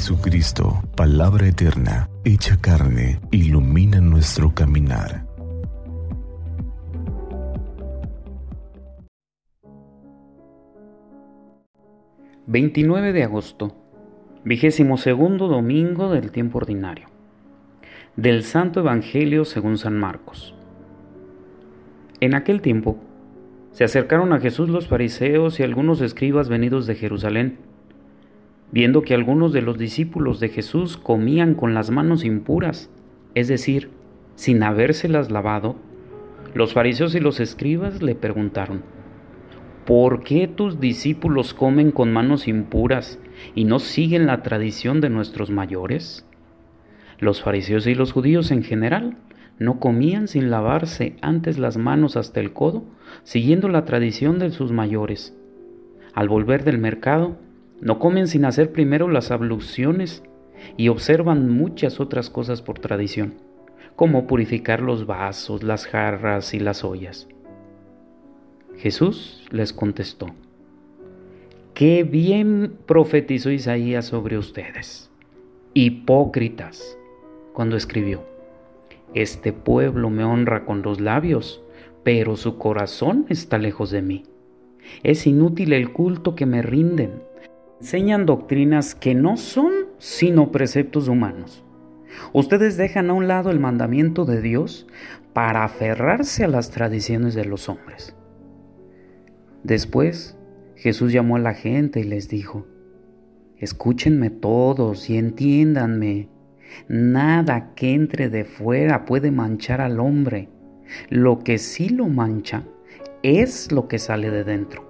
Jesucristo, palabra eterna, hecha carne, ilumina nuestro caminar. ...29 de agosto... ...vigésimo segundo domingo del tiempo ordinario... ...del Santo Evangelio según San Marcos... En aquel tiempo... ...se acercaron a Jesús los fariseos y algunos escribas venidos de Jerusalén viendo que algunos de los discípulos de Jesús comían con las manos impuras, es decir, sin habérselas lavado, los fariseos y los escribas le preguntaron, ¿por qué tus discípulos comen con manos impuras y no siguen la tradición de nuestros mayores? Los fariseos y los judíos en general no comían sin lavarse antes las manos hasta el codo, siguiendo la tradición de sus mayores. Al volver del mercado, no comen sin hacer primero las abluciones y observan muchas otras cosas por tradición, como purificar los vasos, las jarras y las ollas. Jesús les contestó, Qué bien profetizó Isaías sobre ustedes, hipócritas, cuando escribió, Este pueblo me honra con los labios, pero su corazón está lejos de mí. Es inútil el culto que me rinden enseñan doctrinas que no son sino preceptos humanos. Ustedes dejan a un lado el mandamiento de Dios para aferrarse a las tradiciones de los hombres. Después, Jesús llamó a la gente y les dijo, Escúchenme todos y entiéndanme. Nada que entre de fuera puede manchar al hombre. Lo que sí lo mancha es lo que sale de dentro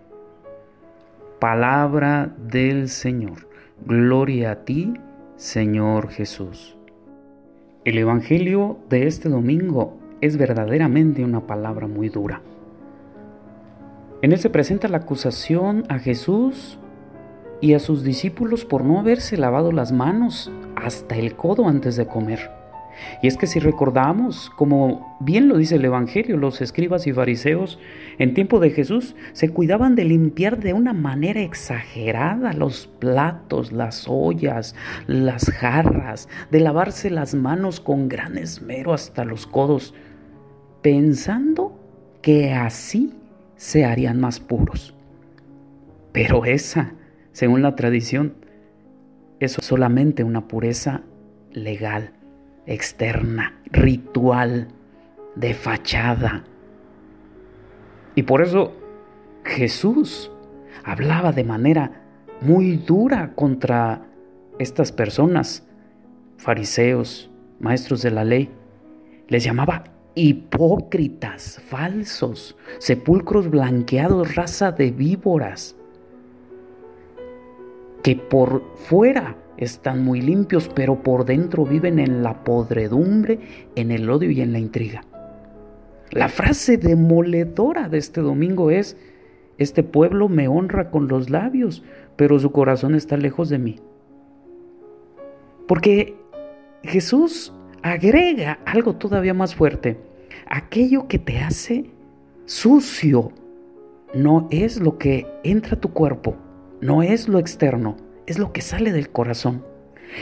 Palabra del Señor. Gloria a ti, Señor Jesús. El Evangelio de este domingo es verdaderamente una palabra muy dura. En él se presenta la acusación a Jesús y a sus discípulos por no haberse lavado las manos hasta el codo antes de comer. Y es que si recordamos, como bien lo dice el Evangelio, los escribas y fariseos en tiempo de Jesús se cuidaban de limpiar de una manera exagerada los platos, las ollas, las jarras, de lavarse las manos con gran esmero hasta los codos, pensando que así se harían más puros. Pero esa, según la tradición, es solamente una pureza legal externa, ritual, de fachada. Y por eso Jesús hablaba de manera muy dura contra estas personas, fariseos, maestros de la ley. Les llamaba hipócritas, falsos, sepulcros blanqueados, raza de víboras, que por fuera están muy limpios, pero por dentro viven en la podredumbre, en el odio y en la intriga. La frase demoledora de este domingo es, este pueblo me honra con los labios, pero su corazón está lejos de mí. Porque Jesús agrega algo todavía más fuerte. Aquello que te hace sucio no es lo que entra a tu cuerpo, no es lo externo, es lo que sale del corazón.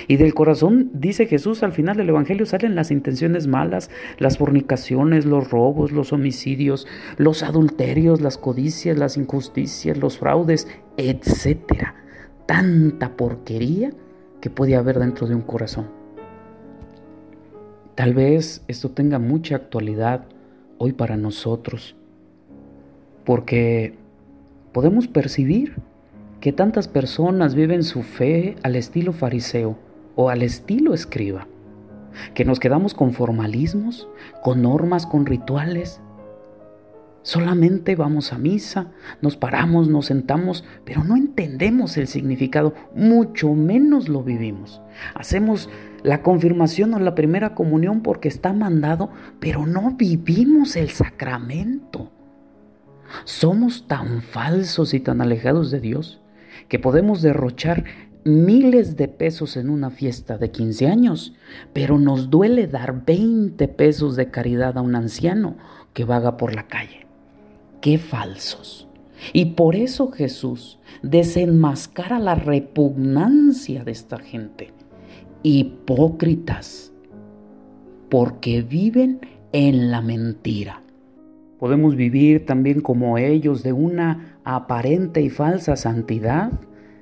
Y del corazón, dice Jesús, al final del Evangelio salen las intenciones malas, las fornicaciones, los robos, los homicidios, los adulterios, las codicias, las injusticias, los fraudes, etc. Tanta porquería que puede haber dentro de un corazón. Tal vez esto tenga mucha actualidad hoy para nosotros, porque podemos percibir que tantas personas viven su fe al estilo fariseo o al estilo escriba, que nos quedamos con formalismos, con normas, con rituales. Solamente vamos a misa, nos paramos, nos sentamos, pero no entendemos el significado, mucho menos lo vivimos. Hacemos la confirmación o la primera comunión porque está mandado, pero no vivimos el sacramento. Somos tan falsos y tan alejados de Dios que podemos derrochar miles de pesos en una fiesta de 15 años, pero nos duele dar 20 pesos de caridad a un anciano que vaga por la calle. Qué falsos. Y por eso Jesús desenmascara la repugnancia de esta gente. Hipócritas, porque viven en la mentira. Podemos vivir también como ellos de una aparente y falsa santidad,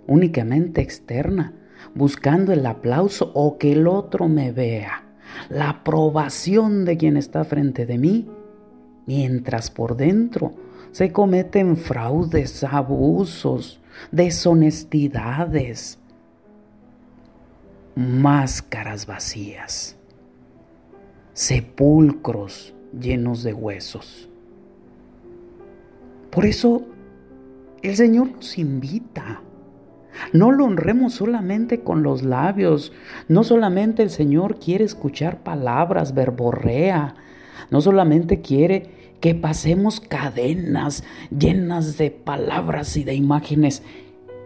únicamente externa, buscando el aplauso o que el otro me vea, la aprobación de quien está frente de mí, mientras por dentro se cometen fraudes, abusos, deshonestidades, máscaras vacías, sepulcros llenos de huesos. Por eso el Señor nos invita. No lo honremos solamente con los labios. No solamente el Señor quiere escuchar palabras, verborrea. No solamente quiere que pasemos cadenas llenas de palabras y de imágenes.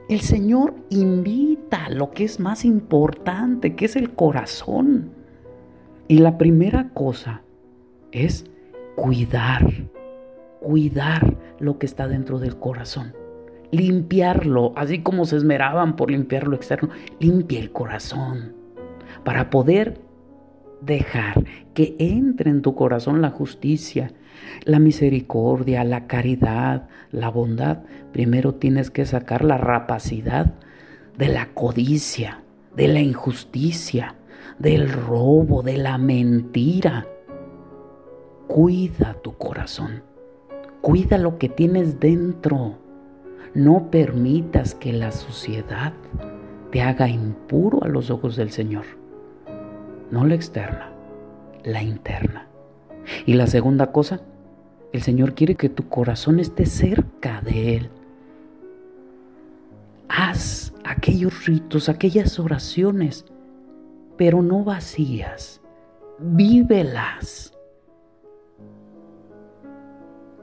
El Señor invita lo que es más importante, que es el corazón. Y la primera cosa es cuidar, cuidar lo que está dentro del corazón. Limpiarlo, así como se esmeraban por limpiar lo externo, limpia el corazón para poder dejar que entre en tu corazón la justicia, la misericordia, la caridad, la bondad, primero tienes que sacar la rapacidad de la codicia, de la injusticia, del robo, de la mentira. Cuida tu corazón, cuida lo que tienes dentro. No permitas que la suciedad te haga impuro a los ojos del Señor. No la externa, la interna. Y la segunda cosa, el Señor quiere que tu corazón esté cerca de Él. Haz aquellos ritos, aquellas oraciones, pero no vacías. Vívelas.